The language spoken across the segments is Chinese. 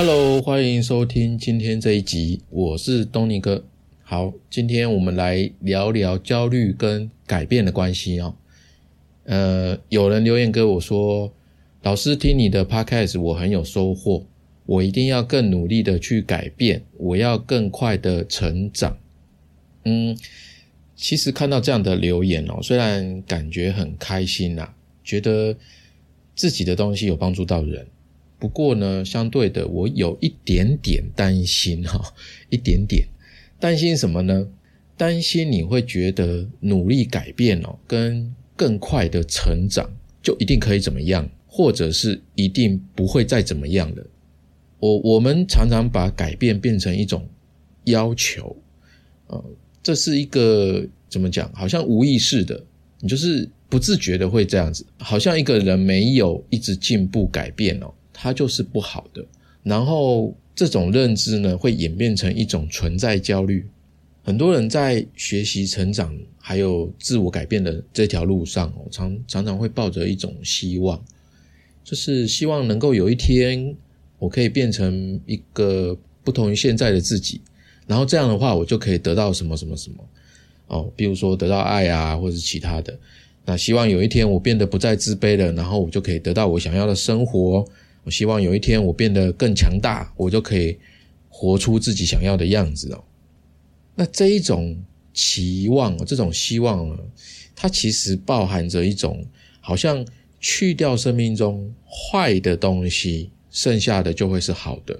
Hello，欢迎收听今天这一集，我是东尼哥。好，今天我们来聊聊焦虑跟改变的关系哦。呃，有人留言给我说，老师听你的 Podcast，我很有收获，我一定要更努力的去改变，我要更快的成长。嗯，其实看到这样的留言哦，虽然感觉很开心呐，觉得自己的东西有帮助到人。不过呢，相对的，我有一点点担心哈，一点点担心什么呢？担心你会觉得努力改变哦，跟更快的成长就一定可以怎么样，或者是一定不会再怎么样了。我我们常常把改变变成一种要求，呃，这是一个怎么讲？好像无意识的，你就是不自觉的会这样子，好像一个人没有一直进步改变哦。它就是不好的，然后这种认知呢，会演变成一种存在焦虑。很多人在学习成长还有自我改变的这条路上，常常常会抱着一种希望，就是希望能够有一天我可以变成一个不同于现在的自己，然后这样的话，我就可以得到什么什么什么哦，比如说得到爱啊，或者是其他的。那希望有一天我变得不再自卑了，然后我就可以得到我想要的生活。希望有一天我变得更强大，我就可以活出自己想要的样子哦。那这一种期望，这种希望呢，它其实包含着一种好像去掉生命中坏的东西，剩下的就会是好的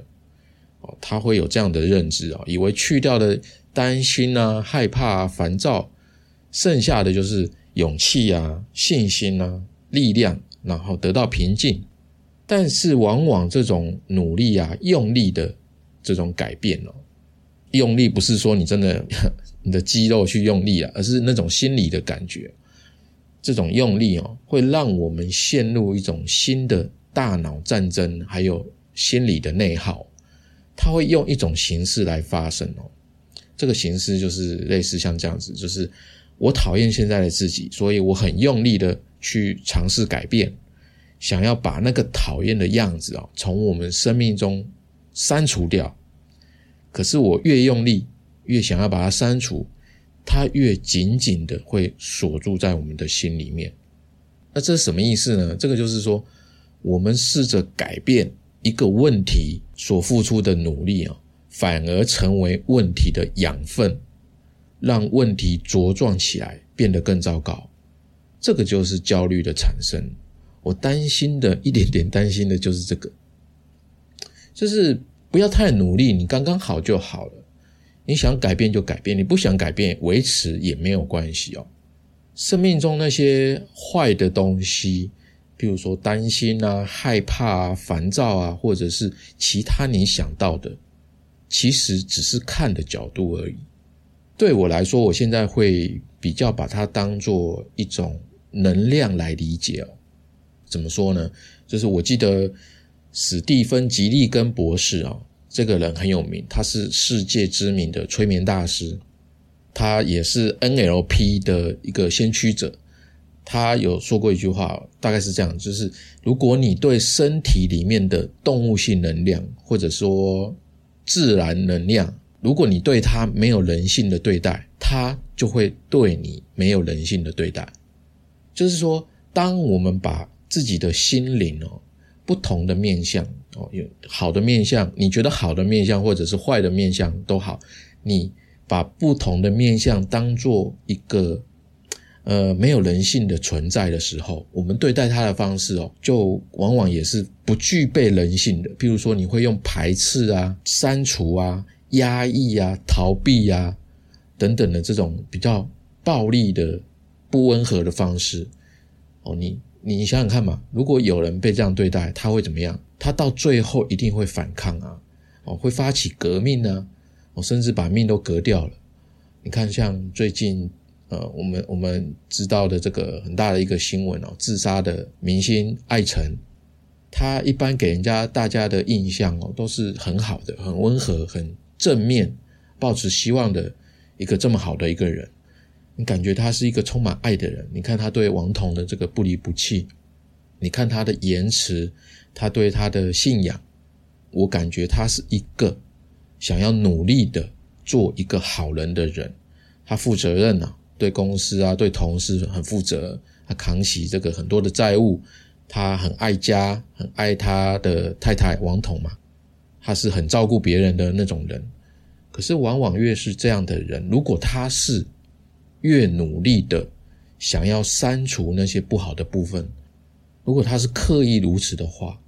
哦。他会有这样的认知啊，以为去掉的担心啊、害怕、啊、烦躁，剩下的就是勇气啊、信心啊、力量，然后得到平静。但是，往往这种努力啊、用力的这种改变哦，用力不是说你真的 你的肌肉去用力啊，而是那种心理的感觉。这种用力哦，会让我们陷入一种新的大脑战争，还有心理的内耗。它会用一种形式来发生哦。这个形式就是类似像这样子，就是我讨厌现在的自己，所以我很用力的去尝试改变。想要把那个讨厌的样子啊，从我们生命中删除掉。可是我越用力，越想要把它删除，它越紧紧的会锁住在我们的心里面。那这是什么意思呢？这个就是说，我们试着改变一个问题所付出的努力啊，反而成为问题的养分，让问题茁壮起来，变得更糟糕。这个就是焦虑的产生。我担心的一点点担心的就是这个，就是不要太努力，你刚刚好就好了。你想改变就改变，你不想改变维持也没有关系哦。生命中那些坏的东西，比如说担心啊、害怕啊、烦躁啊，或者是其他你想到的，其实只是看的角度而已。对我来说，我现在会比较把它当做一种能量来理解哦。怎么说呢？就是我记得史蒂芬·吉利根博士啊，这个人很有名，他是世界知名的催眠大师，他也是 NLP 的一个先驱者。他有说过一句话，大概是这样：就是如果你对身体里面的动物性能量，或者说自然能量，如果你对它没有人性的对待，它就会对你没有人性的对待。就是说，当我们把自己的心灵哦，不同的面相哦，有好的面相，你觉得好的面相或者是坏的面相都好，你把不同的面相当做一个呃没有人性的存在的时候，我们对待他的方式哦，就往往也是不具备人性的。譬如说，你会用排斥啊、删除啊、压抑啊、逃避啊等等的这种比较暴力的、不温和的方式哦，你。你想想看嘛，如果有人被这样对待，他会怎么样？他到最后一定会反抗啊，哦，会发起革命呢，哦，甚至把命都革掉了。你看，像最近呃，我们我们知道的这个很大的一个新闻哦，自杀的明星艾辰，他一般给人家大家的印象哦，都是很好的、很温和、很正面、抱持希望的一个这么好的一个人。你感觉他是一个充满爱的人。你看他对王彤的这个不离不弃，你看他的言辞，他对他的信仰，我感觉他是一个想要努力的做一个好人的人，他负责任啊，对公司啊，对同事很负责，他扛起这个很多的债务，他很爱家，很爱他的太太王彤嘛，他是很照顾别人的那种人。可是往往越是这样的人，如果他是越努力的想要删除那些不好的部分，如果他是刻意如此的话，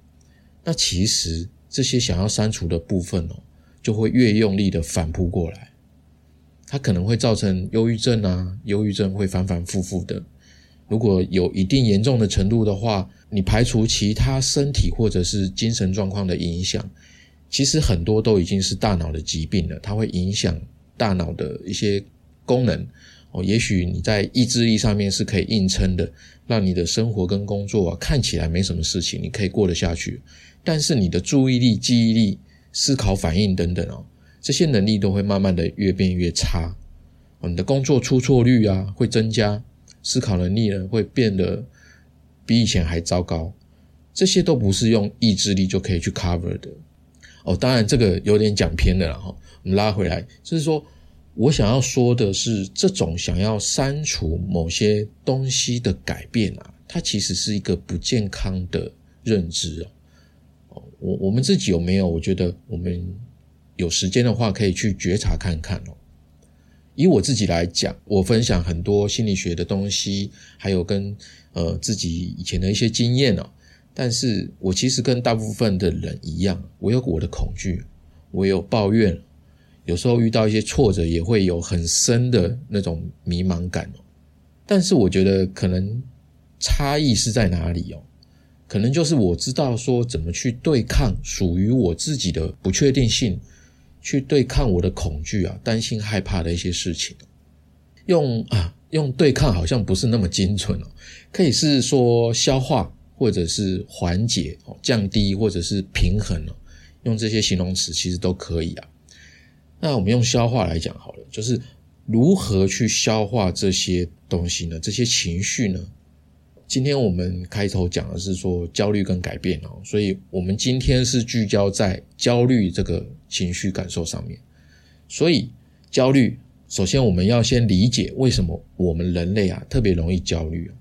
那其实这些想要删除的部分哦，就会越用力的反扑过来，它可能会造成忧郁症啊，忧郁症会反反复复的。如果有一定严重的程度的话，你排除其他身体或者是精神状况的影响，其实很多都已经是大脑的疾病了，它会影响大脑的一些功能。哦，也许你在意志力上面是可以硬撑的，让你的生活跟工作啊看起来没什么事情，你可以过得下去。但是你的注意力、记忆力、思考、反应等等哦，这些能力都会慢慢的越变越差。你的工作出错率啊会增加，思考能力呢会变得比以前还糟糕。这些都不是用意志力就可以去 cover 的。哦，当然这个有点讲偏了哈，我们拉回来，就是说。我想要说的是，这种想要删除某些东西的改变啊，它其实是一个不健康的认知哦。我我们自己有没有？我觉得我们有时间的话，可以去觉察看看哦。以我自己来讲，我分享很多心理学的东西，还有跟呃自己以前的一些经验哦。但是我其实跟大部分的人一样，我有我的恐惧，我有抱怨。有时候遇到一些挫折，也会有很深的那种迷茫感哦。但是我觉得可能差异是在哪里哦？可能就是我知道说怎么去对抗属于我自己的不确定性，去对抗我的恐惧啊、担心、害怕的一些事情。用啊，用对抗好像不是那么精准哦，可以是说消化，或者是缓解、降低，或者是平衡哦。用这些形容词其实都可以啊。那我们用消化来讲好了，就是如何去消化这些东西呢？这些情绪呢？今天我们开头讲的是说焦虑跟改变哦，所以我们今天是聚焦在焦虑这个情绪感受上面。所以焦虑，首先我们要先理解为什么我们人类啊特别容易焦虑。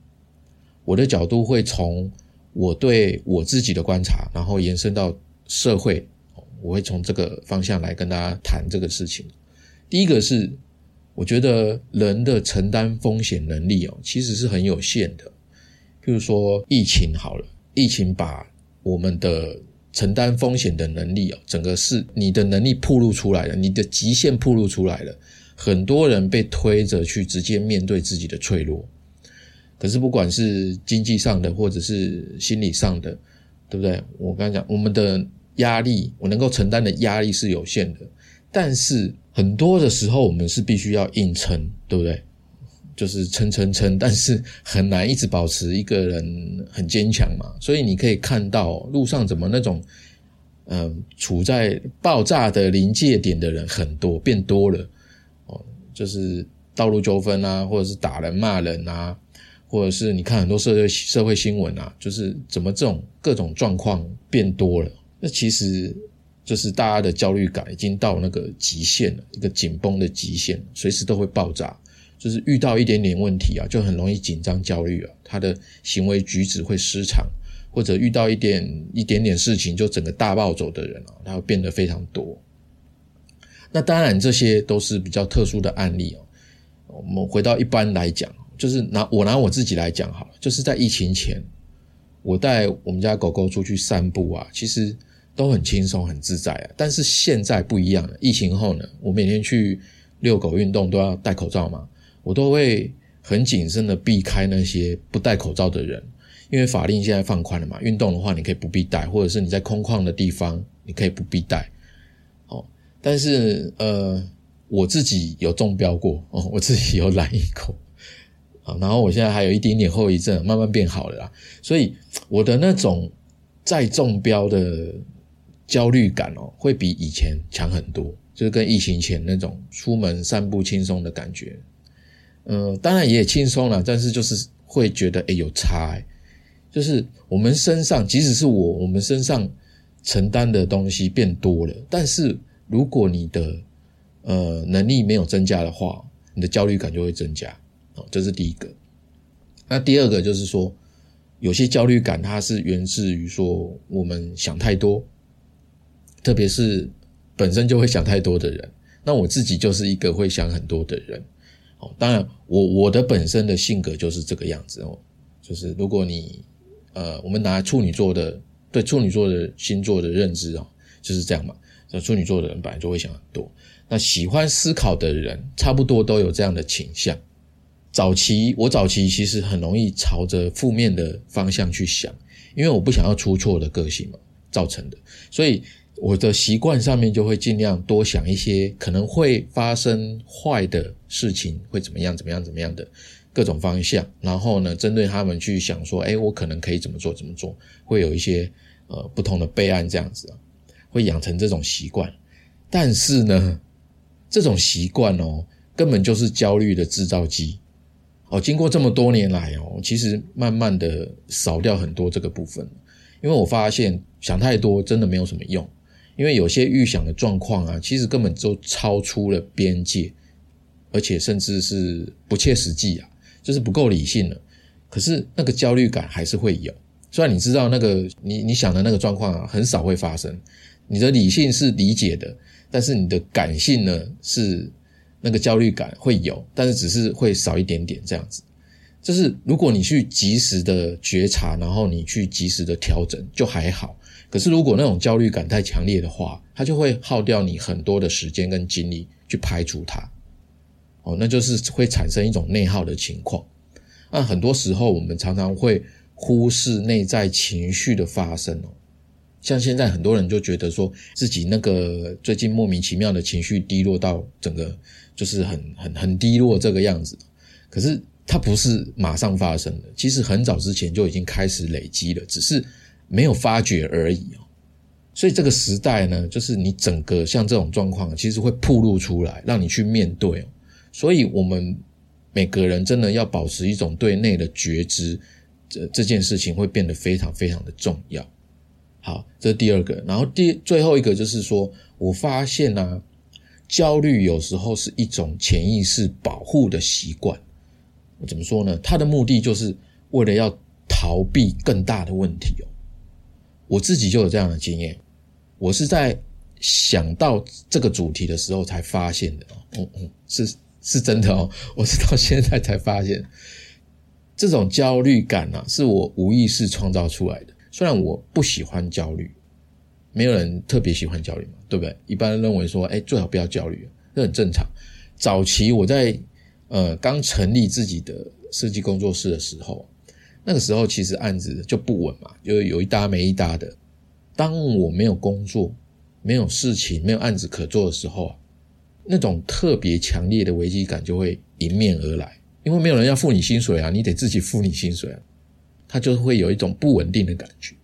我的角度会从我对我自己的观察，然后延伸到社会。我会从这个方向来跟大家谈这个事情。第一个是，我觉得人的承担风险能力哦，其实是很有限的。譬如说疫情好了，疫情把我们的承担风险的能力哦，整个是你的能力暴露出来了，你的极限暴露出来了，很多人被推着去直接面对自己的脆弱。可是不管是经济上的，或者是心理上的，对不对？我刚才讲我们的。压力，我能够承担的压力是有限的，但是很多的时候我们是必须要硬撑，对不对？就是撑撑撑，但是很难一直保持一个人很坚强嘛。所以你可以看到路上怎么那种，嗯，处在爆炸的临界点的人很多，变多了哦。就是道路纠纷啊，或者是打人骂人啊，或者是你看很多社会社会新闻啊，就是怎么这种各种状况变多了。那其实就是大家的焦虑感已经到那个极限了，一个紧绷的极限，随时都会爆炸。就是遇到一点点问题啊，就很容易紧张、焦虑啊，他的行为举止会失常，或者遇到一点一点点事情就整个大暴走的人啊，他会变得非常多。那当然这些都是比较特殊的案例哦。我们回到一般来讲，就是拿我拿我自己来讲好了，就是在疫情前，我带我们家狗狗出去散步啊，其实。都很轻松很自在啊，但是现在不一样了。疫情后呢，我每天去遛狗运动都要戴口罩嘛，我都会很谨慎的避开那些不戴口罩的人，因为法令现在放宽了嘛。运动的话，你可以不必戴，或者是你在空旷的地方，你可以不必戴。哦，但是呃，我自己有中标过哦，我自己有染一口啊，然后我现在还有一点点后遗症，慢慢变好了啦。所以我的那种再中标的。焦虑感哦，会比以前强很多，就是跟疫情前那种出门散步轻松的感觉，嗯，当然也轻松了，但是就是会觉得哎有差，就是我们身上，即使是我，我们身上承担的东西变多了，但是如果你的呃能力没有增加的话，你的焦虑感就会增加。哦，这是第一个。那第二个就是说，有些焦虑感它是源自于说我们想太多，特别是本身就会想太多的人。那我自己就是一个会想很多的人。哦，当然我我的本身的性格就是这个样子哦，就是如果你呃，我们拿处女座的对处女座的星座的认知啊，就是这样嘛。那处女座的人本来就会想很多，那喜欢思考的人差不多都有这样的倾向。早期我早期其实很容易朝着负面的方向去想，因为我不想要出错的个性嘛造成的，所以我的习惯上面就会尽量多想一些可能会发生坏的事情会怎么样怎么样怎么样的各种方向，然后呢针对他们去想说，哎，我可能可以怎么做怎么做，会有一些呃不同的备案这样子啊，会养成这种习惯，但是呢这种习惯哦根本就是焦虑的制造机。哦，经过这么多年来哦，其实慢慢的少掉很多这个部分，因为我发现想太多真的没有什么用，因为有些预想的状况啊，其实根本就超出了边界，而且甚至是不切实际啊，就是不够理性了。可是那个焦虑感还是会有，虽然你知道那个你你想的那个状况啊，很少会发生，你的理性是理解的，但是你的感性呢是。那个焦虑感会有，但是只是会少一点点这样子。就是如果你去及时的觉察，然后你去及时的调整，就还好。可是如果那种焦虑感太强烈的话，它就会耗掉你很多的时间跟精力去排除它。哦，那就是会产生一种内耗的情况。那很多时候我们常常会忽视内在情绪的发生哦。像现在很多人就觉得说自己那个最近莫名其妙的情绪低落到整个。就是很很很低落这个样子，可是它不是马上发生的，其实很早之前就已经开始累积了，只是没有发觉而已哦。所以这个时代呢，就是你整个像这种状况，其实会暴露出来，让你去面对哦。所以我们每个人真的要保持一种对内的觉知，这这件事情会变得非常非常的重要。好，这是第二个，然后第最后一个就是说我发现呢。焦虑有时候是一种潜意识保护的习惯，怎么说呢？它的目的就是为了要逃避更大的问题哦。我自己就有这样的经验，我是在想到这个主题的时候才发现的哦。嗯嗯，是是真的哦，我是到现在才发现，这种焦虑感啊，是我无意识创造出来的。虽然我不喜欢焦虑。没有人特别喜欢焦虑嘛，对不对？一般认为说，哎，最好不要焦虑，这很正常。早期我在呃刚成立自己的设计工作室的时候，那个时候其实案子就不稳嘛，就有一搭没一搭的。当我没有工作、没有事情、没有案子可做的时候啊，那种特别强烈的危机感就会迎面而来，因为没有人要付你薪水啊，你得自己付你薪水啊，他就会有一种不稳定的感觉。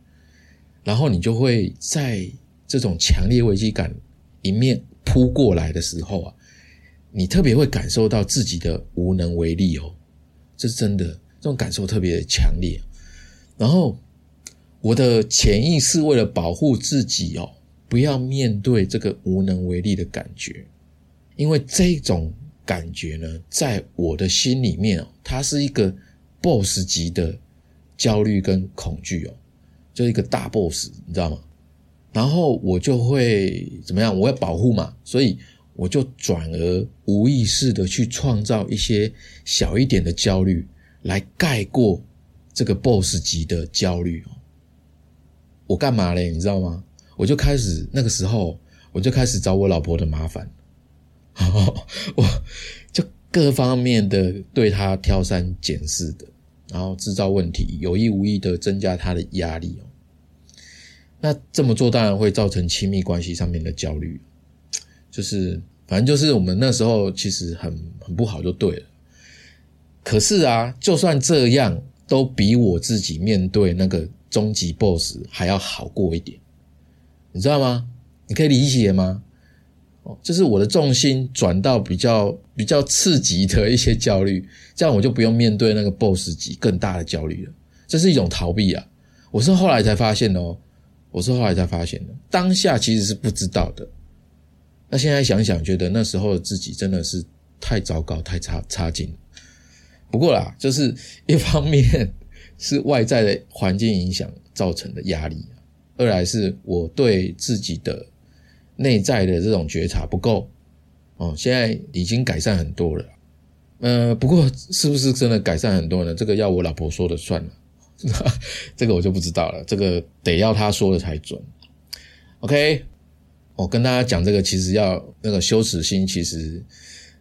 然后你就会在这种强烈危机感迎面扑过来的时候啊，你特别会感受到自己的无能为力哦，这是真的，这种感受特别强烈。然后我的潜意识为了保护自己哦，不要面对这个无能为力的感觉，因为这种感觉呢，在我的心里面哦，它是一个 BOSS 级的焦虑跟恐惧哦。就一个大 boss，你知道吗？然后我就会怎么样？我要保护嘛，所以我就转而无意识的去创造一些小一点的焦虑，来盖过这个 boss 级的焦虑哦。我干嘛嘞？你知道吗？我就开始那个时候，我就开始找我老婆的麻烦，我就各方面的对她挑三拣四的。然后制造问题，有意无意的增加他的压力哦。那这么做当然会造成亲密关系上面的焦虑，就是反正就是我们那时候其实很很不好就对了。可是啊，就算这样，都比我自己面对那个终极 BOSS 还要好过一点，你知道吗？你可以理解吗？哦就是我的重心转到比较比较刺激的一些焦虑，这样我就不用面对那个 BOSS 级更大的焦虑了。这是一种逃避啊！我是后来才发现哦，我是后来才发现的，当下其实是不知道的。那现在想想，觉得那时候的自己真的是太糟糕、太差差劲了。不过啦，就是一方面是外在的环境影响造成的压力，二来是我对自己的内在的这种觉察不够。哦，现在已经改善很多了。呃，不过是不是真的改善很多呢？这个要我老婆说的算了，这个我就不知道了。这个得要她说的才准。OK。我跟大家讲这个，其实要那个羞耻心，其实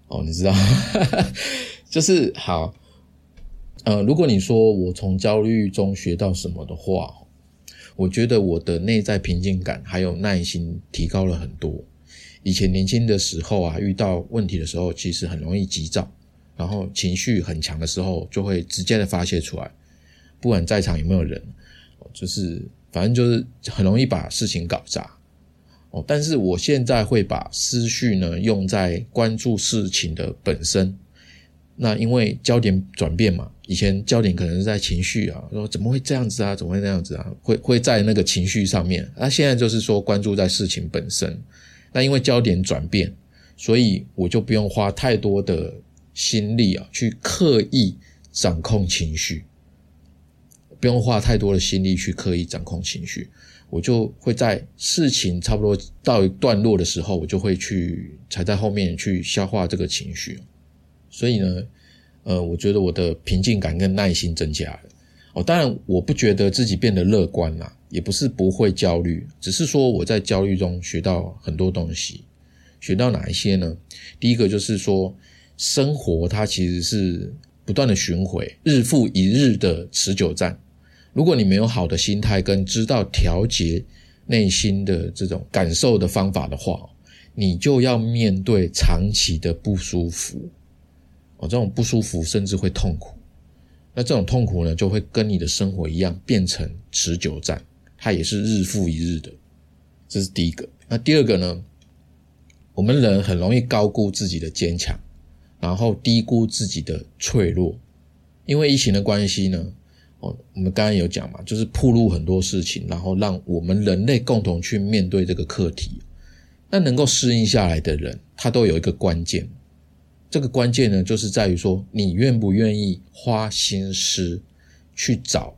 哦，你知道，就是好。呃，如果你说我从焦虑中学到什么的话，我觉得我的内在平静感还有耐心提高了很多。以前年轻的时候啊，遇到问题的时候，其实很容易急躁，然后情绪很强的时候，就会直接的发泄出来，不管在场有没有人，就是反正就是很容易把事情搞砸。哦但是我现在会把思绪呢用在关注事情的本身。那因为焦点转变嘛，以前焦点可能是在情绪啊，说怎么会这样子啊，怎么会那样子啊，会会在那个情绪上面。那现在就是说关注在事情本身。那因为焦点转变，所以我就不用花太多的心力啊，去刻意掌控情绪，不用花太多的心力去刻意掌控情绪。我就会在事情差不多到一段落的时候，我就会去才在后面去消化这个情绪。所以呢，呃，我觉得我的平静感跟耐心增加了。哦，当然我不觉得自己变得乐观啦，也不是不会焦虑，只是说我在焦虑中学到很多东西。学到哪一些呢？第一个就是说，生活它其实是不断的巡回，日复一日的持久战。如果你没有好的心态跟知道调节内心的这种感受的方法的话，你就要面对长期的不舒服哦，这种不舒服甚至会痛苦。那这种痛苦呢，就会跟你的生活一样变成持久战，它也是日复一日的。这是第一个。那第二个呢？我们人很容易高估自己的坚强，然后低估自己的脆弱，因为疫情的关系呢。哦我们刚刚有讲嘛，就是铺路很多事情，然后让我们人类共同去面对这个课题。那能够适应下来的人，他都有一个关键。这个关键呢，就是在于说，你愿不愿意花心思去找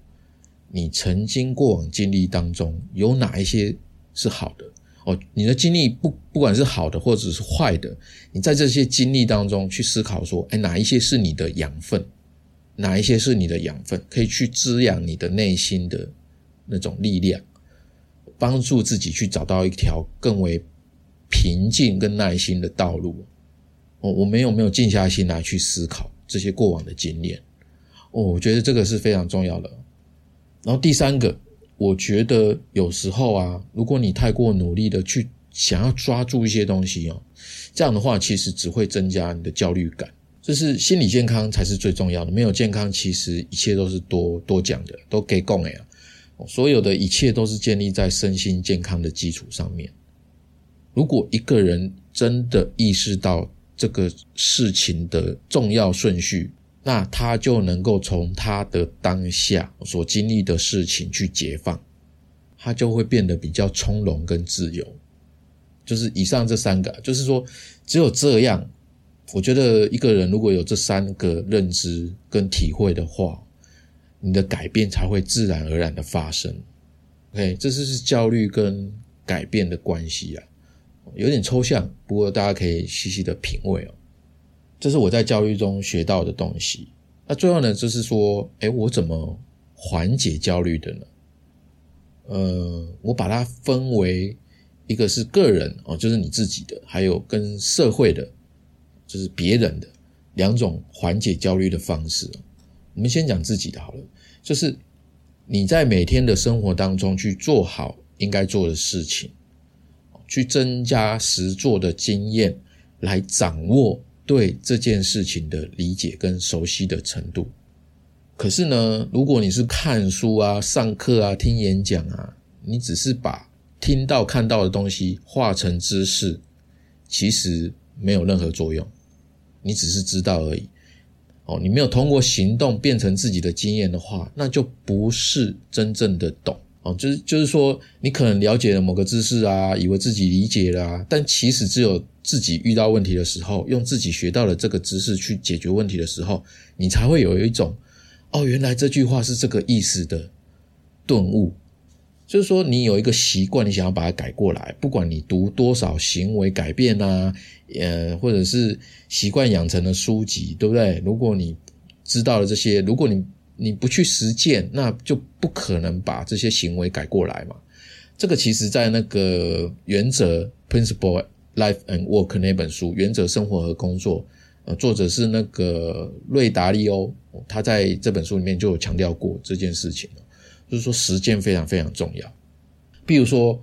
你曾经过往经历当中有哪一些是好的哦？你的经历不不管是好的或者是坏的，你在这些经历当中去思考说，哎，哪一些是你的养分？哪一些是你的养分，可以去滋养你的内心的那种力量，帮助自己去找到一条更为平静跟耐心的道路。我我们有没有静下心来去思考这些过往的经验？哦，我觉得这个是非常重要的。然后第三个，我觉得有时候啊，如果你太过努力的去想要抓住一些东西哦，这样的话其实只会增加你的焦虑感。就是心理健康才是最重要的，没有健康，其实一切都是多多讲的，都给供哎啊！所有的一切都是建立在身心健康的基础上面。如果一个人真的意识到这个事情的重要顺序，那他就能够从他的当下所经历的事情去解放，他就会变得比较从容跟自由。就是以上这三个，就是说只有这样。我觉得一个人如果有这三个认知跟体会的话，你的改变才会自然而然的发生。OK，这就是焦虑跟改变的关系啊，有点抽象，不过大家可以细细的品味哦。这是我在焦虑中学到的东西。那最后呢，就是说，哎，我怎么缓解焦虑的呢？呃，我把它分为一个是个人哦，就是你自己的，还有跟社会的。就是别人的两种缓解焦虑的方式。我们先讲自己的好了，就是你在每天的生活当中去做好应该做的事情，去增加实做的经验，来掌握对这件事情的理解跟熟悉的程度。可是呢，如果你是看书啊、上课啊、听演讲啊，你只是把听到看到的东西化成知识，其实没有任何作用。你只是知道而已，哦，你没有通过行动变成自己的经验的话，那就不是真正的懂哦，就是就是说，你可能了解了某个知识啊，以为自己理解了啊，但其实只有自己遇到问题的时候，用自己学到的这个知识去解决问题的时候，你才会有一种哦，原来这句话是这个意思的顿悟。就是说，你有一个习惯，你想要把它改过来，不管你读多少行为改变啊，呃，或者是习惯养成的书籍，对不对？如果你知道了这些，如果你你不去实践，那就不可能把这些行为改过来嘛。这个其实在那个原则 （Principle Life and Work） 那本书《原则生活和工作》，呃，作者是那个瑞达利欧，他在这本书里面就有强调过这件事情就是说，实践非常非常重要。比如说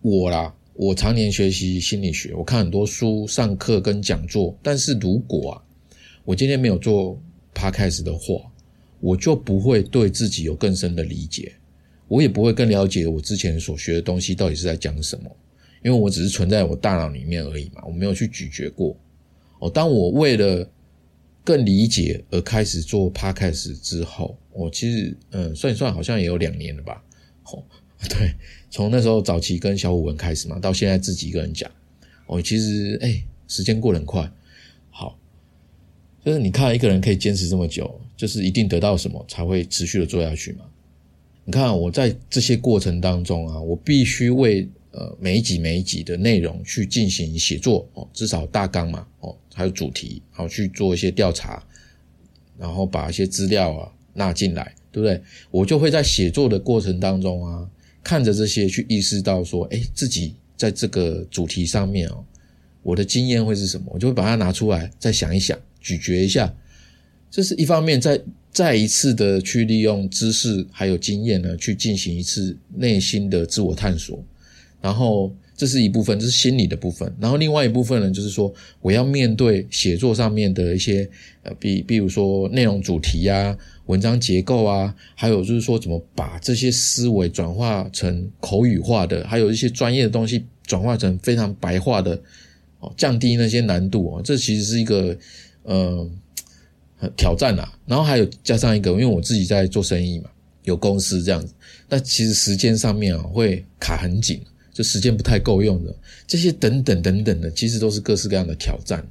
我啦，我常年学习心理学，我看很多书、上课跟讲座。但是如果啊，我今天没有做 podcast 的话，我就不会对自己有更深的理解，我也不会更了解我之前所学的东西到底是在讲什么。因为我只是存在我大脑里面而已嘛，我没有去咀嚼过。哦，当我为了更理解而开始做 podcast 之后，我其实嗯算一算好像也有两年了吧。哦，对，从那时候早期跟小虎文开始嘛，到现在自己一个人讲，哦，其实哎时间过得很快。就是你看一个人可以坚持这么久，就是一定得到什么才会持续的做下去嘛。你看我在这些过程当中啊，我必须为。呃，每一集每一集的内容去进行写作哦，至少大纲嘛哦，还有主题，然后去做一些调查，然后把一些资料啊纳进来，对不对？我就会在写作的过程当中啊，看着这些去意识到说，哎，自己在这个主题上面哦，我的经验会是什么？我就会把它拿出来再想一想，咀嚼一下。这是一方面，再再一次的去利用知识还有经验呢，去进行一次内心的自我探索。然后这是一部分，这是心理的部分。然后另外一部分呢，就是说我要面对写作上面的一些呃，比比如说内容主题啊、文章结构啊，还有就是说怎么把这些思维转化成口语化的，还有一些专业的东西转化成非常白话的哦，降低那些难度啊，这其实是一个呃挑战啊。然后还有加上一个，因为我自己在做生意嘛，有公司这样子，那其实时间上面啊会卡很紧。就时间不太够用的这些等等等等的，其实都是各式各样的挑战。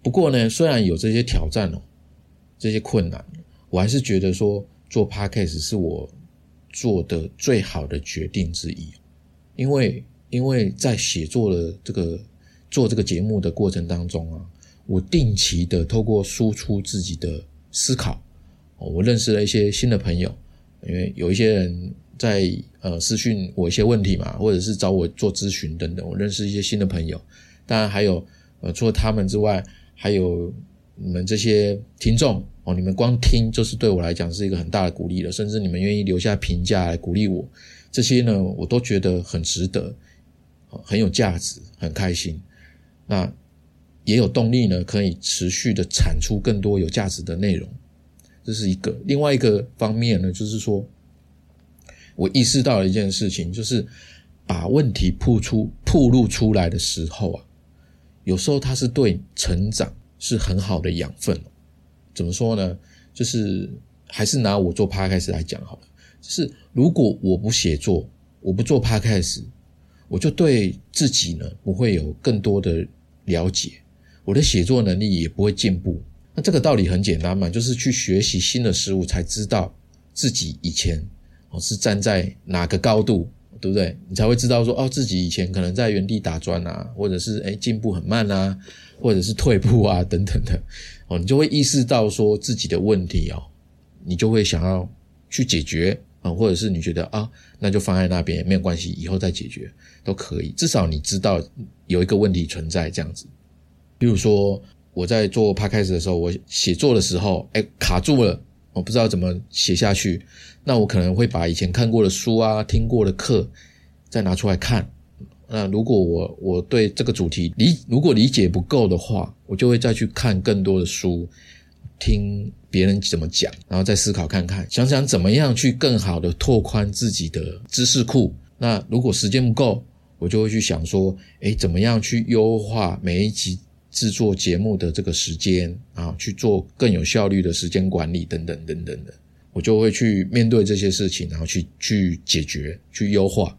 不过呢，虽然有这些挑战哦，这些困难，我还是觉得说做 podcast 是我做的最好的决定之一。因为因为在写作的这个做这个节目的过程当中啊，我定期的透过输出自己的思考，我认识了一些新的朋友，因为有一些人。在呃私讯我一些问题嘛，或者是找我做咨询等等，我认识一些新的朋友，当然还有呃除了他们之外，还有你们这些听众哦，你们光听就是对我来讲是一个很大的鼓励了，甚至你们愿意留下评价来鼓励我，这些呢我都觉得很值得，很有价值，很开心，那也有动力呢，可以持续的产出更多有价值的内容，这是一个。另外一个方面呢，就是说。我意识到了一件事情，就是把问题铺出、铺露出来的时候啊，有时候它是对成长是很好的养分。怎么说呢？就是还是拿我做 podcast 来讲好了。就是如果我不写作，我不做 podcast，我就对自己呢不会有更多的了解，我的写作能力也不会进步。那这个道理很简单嘛，就是去学习新的事物，才知道自己以前哦。是站在哪个高度，对不对？你才会知道说，哦，自己以前可能在原地打转啊，或者是哎进步很慢啊，或者是退步啊 等等的，哦，你就会意识到说自己的问题哦，你就会想要去解决啊，或者是你觉得啊，那就放在那边没有关系，以后再解决都可以。至少你知道有一个问题存在这样子。比如说我在做 p 开始的时候，我写作的时候，哎，卡住了。我不知道怎么写下去，那我可能会把以前看过的书啊、听过的课再拿出来看。那如果我我对这个主题理如果理解不够的话，我就会再去看更多的书，听别人怎么讲，然后再思考看看，想想怎么样去更好的拓宽自己的知识库。那如果时间不够，我就会去想说，诶，怎么样去优化每一集。制作节目的这个时间啊，去做更有效率的时间管理等等等等的，我就会去面对这些事情，然后去去解决、去优化。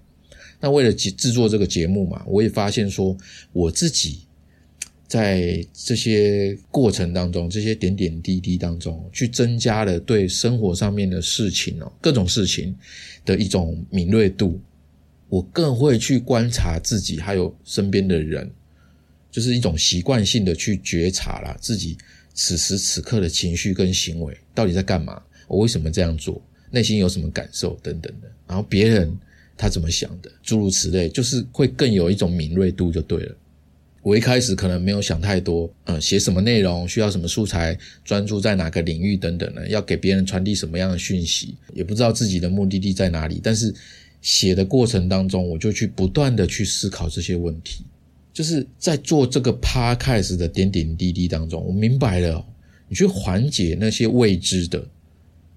那为了制制作这个节目嘛，我也发现说，我自己在这些过程当中，这些点点滴滴当中，去增加了对生活上面的事情哦，各种事情的一种敏锐度。我更会去观察自己，还有身边的人，就是一种习惯性的去觉察啦，自己此时此刻的情绪跟行为到底在干嘛？我为什么这样做？内心有什么感受等等的？然后别人他怎么想的？诸如此类，就是会更有一种敏锐度就对了。我一开始可能没有想太多，嗯，写什么内容，需要什么素材，专注在哪个领域等等的，要给别人传递什么样的讯息，也不知道自己的目的地在哪里，但是。写的过程当中，我就去不断的去思考这些问题，就是在做这个 podcast 的点点滴滴当中，我明白了，你去缓解那些未知的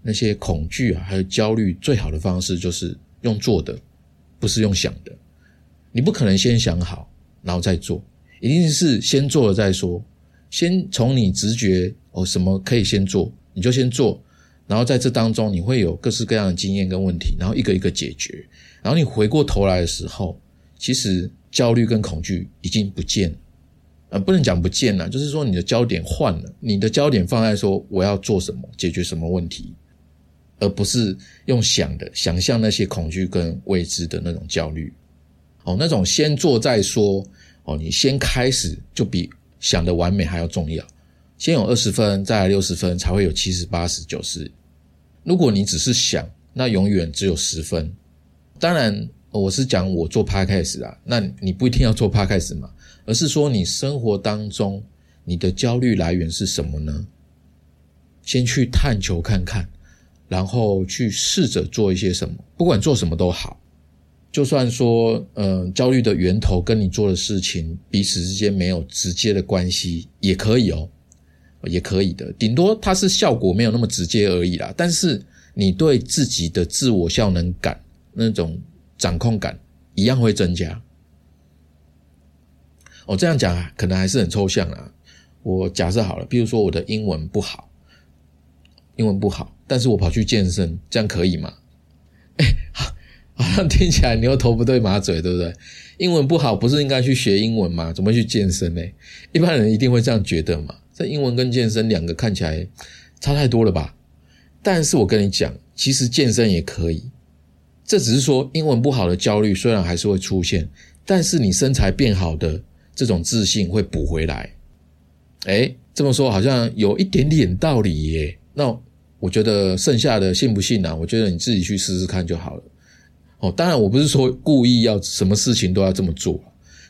那些恐惧啊，还有焦虑，最好的方式就是用做的，不是用想的。你不可能先想好然后再做，一定是先做了再说。先从你直觉哦，什么可以先做，你就先做。然后在这当中，你会有各式各样的经验跟问题，然后一个一个解决。然后你回过头来的时候，其实焦虑跟恐惧已经不见了，呃，不能讲不见了，就是说你的焦点换了，你的焦点放在说我要做什么，解决什么问题，而不是用想的想象那些恐惧跟未知的那种焦虑。哦，那种先做再说，哦，你先开始就比想的完美还要重要。先有二十分，再来六十分，才会有七十八十九十。如果你只是想，那永远只有十分。当然，我是讲我做 podcast 啊，那你不一定要做 podcast 嘛，而是说你生活当中你的焦虑来源是什么呢？先去探求看看，然后去试着做一些什么，不管做什么都好。就算说，嗯，焦虑的源头跟你做的事情彼此之间没有直接的关系，也可以哦。也可以的，顶多它是效果没有那么直接而已啦。但是你对自己的自我效能感那种掌控感一样会增加。我这样讲啊可能还是很抽象啊。我假设好了，比如说我的英文不好，英文不好，但是我跑去健身，这样可以吗？哎，好像听起来牛头不对马嘴，对不对？英文不好不是应该去学英文吗？怎么去健身呢？一般人一定会这样觉得嘛。这英文跟健身两个看起来差太多了吧？但是我跟你讲，其实健身也可以。这只是说英文不好的焦虑虽然还是会出现，但是你身材变好的这种自信会补回来。哎，这么说好像有一点点道理耶。那我觉得剩下的信不信呢？我觉得你自己去试试看就好了。哦，当然我不是说故意要什么事情都要这么做，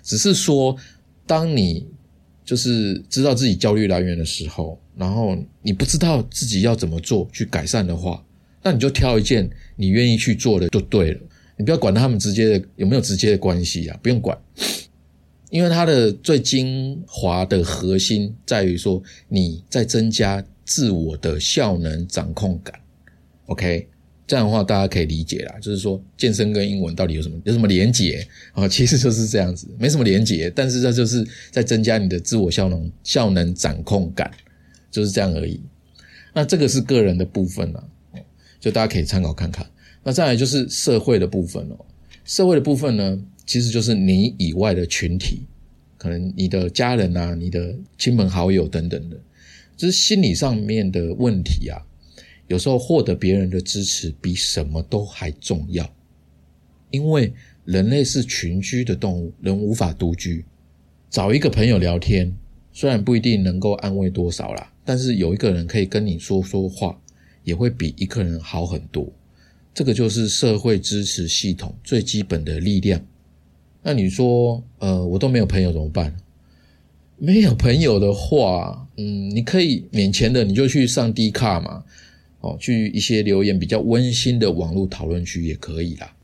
只是说当你。就是知道自己焦虑来源的时候，然后你不知道自己要怎么做去改善的话，那你就挑一件你愿意去做的就对了。你不要管他们直接的有没有直接的关系啊，不用管，因为它的最精华的核心在于说你在增加自我的效能掌控感。OK。这样的话，大家可以理解啦，就是说健身跟英文到底有什么有什么连结啊？其实就是这样子，没什么连结，但是这就是在增加你的自我效能效能掌控感，就是这样而已。那这个是个人的部分啊，就大家可以参考看看。那再来就是社会的部分哦，社会的部分呢，其实就是你以外的群体，可能你的家人啊、你的亲朋好友等等的，就是心理上面的问题啊。有时候获得别人的支持比什么都还重要，因为人类是群居的动物，人无法独居。找一个朋友聊天，虽然不一定能够安慰多少啦，但是有一个人可以跟你说说话，也会比一个人好很多。这个就是社会支持系统最基本的力量。那你说，呃，我都没有朋友怎么办？没有朋友的话，嗯，你可以免钱的，你就去上 D 卡嘛。哦，去一些留言比较温馨的网络讨论区也可以啦。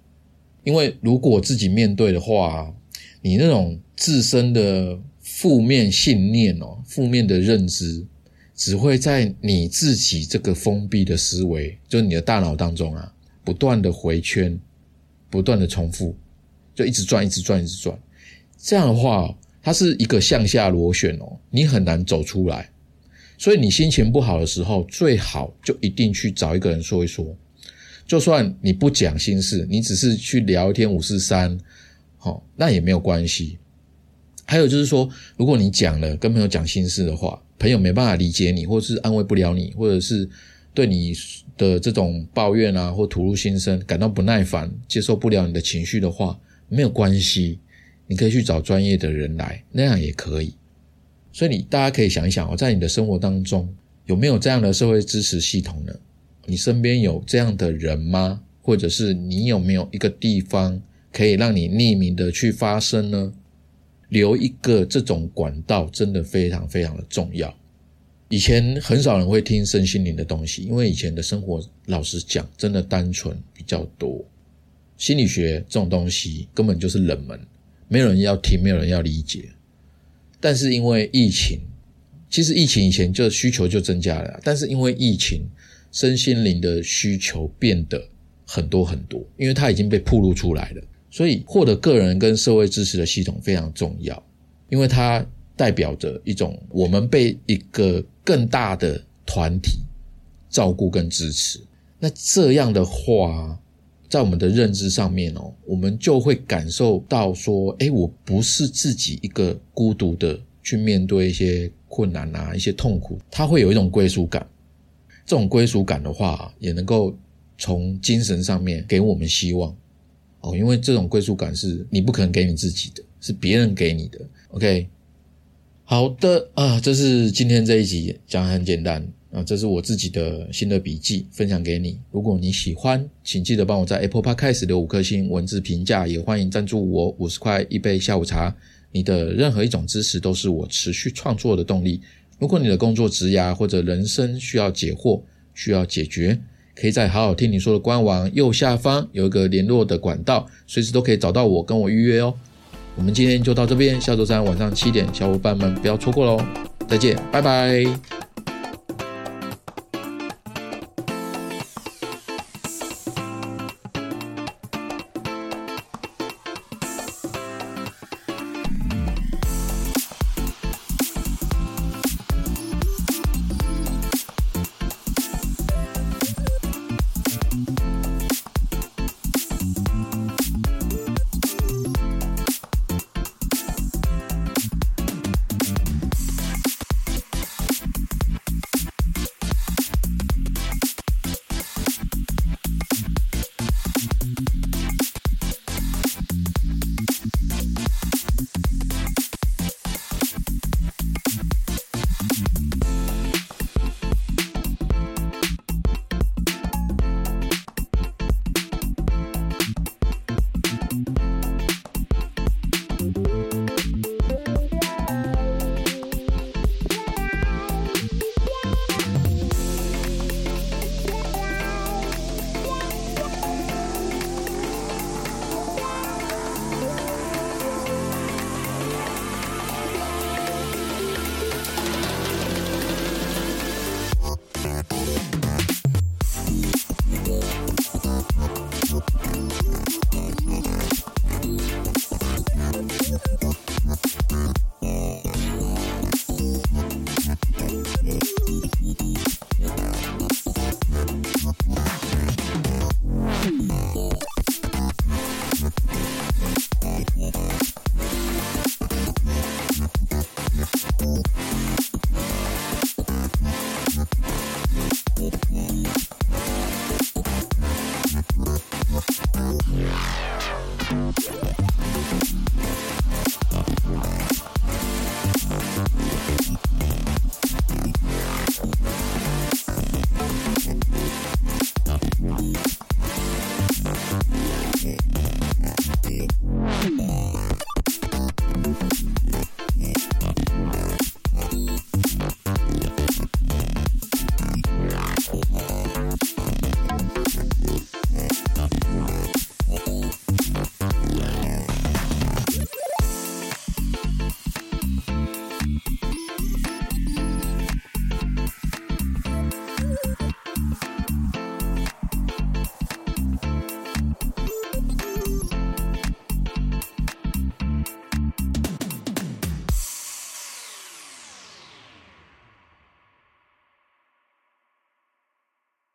因为如果自己面对的话，你那种自身的负面信念哦，负面的认知，只会在你自己这个封闭的思维，就是你的大脑当中啊，不断的回圈，不断的重复，就一直转，一直转，一直转。这样的话，它是一个向下螺旋哦，你很难走出来。所以你心情不好的时候，最好就一定去找一个人说一说。就算你不讲心事，你只是去聊一天五四三，好，那也没有关系。还有就是说，如果你讲了跟朋友讲心事的话，朋友没办法理解你，或者是安慰不了你，或者是对你的这种抱怨啊或吐露心声感到不耐烦，接受不了你的情绪的话，没有关系，你可以去找专业的人来，那样也可以。所以你大家可以想一想哦，在你的生活当中有没有这样的社会支持系统呢？你身边有这样的人吗？或者是你有没有一个地方可以让你匿名的去发声呢？留一个这种管道真的非常非常的重要。以前很少人会听身心灵的东西，因为以前的生活老实讲真的单纯比较多。心理学这种东西根本就是冷门，没有人要听，没有人要理解。但是因为疫情，其实疫情以前就需求就增加了，但是因为疫情，身心灵的需求变得很多很多，因为它已经被曝露出来了，所以获得个人跟社会支持的系统非常重要，因为它代表着一种我们被一个更大的团体照顾跟支持。那这样的话。在我们的认知上面哦，我们就会感受到说，哎，我不是自己一个孤独的去面对一些困难啊，一些痛苦，他会有一种归属感。这种归属感的话，也能够从精神上面给我们希望哦，因为这种归属感是你不可能给你自己的，是别人给你的。OK，好的啊，这是今天这一集讲很简单。啊，这是我自己的新的笔记，分享给你。如果你喜欢，请记得帮我在 Apple Podcast 留五颗星文字评价，也欢迎赞助我五十块一杯下午茶。你的任何一种支持都是我持续创作的动力。如果你的工作职涯或者人生需要解惑、需要解决，可以在好好听你说的官网右下方有一个联络的管道，随时都可以找到我，跟我预约哦。我们今天就到这边，下周三晚上七点，小伙伴们不要错过喽。再见，拜拜。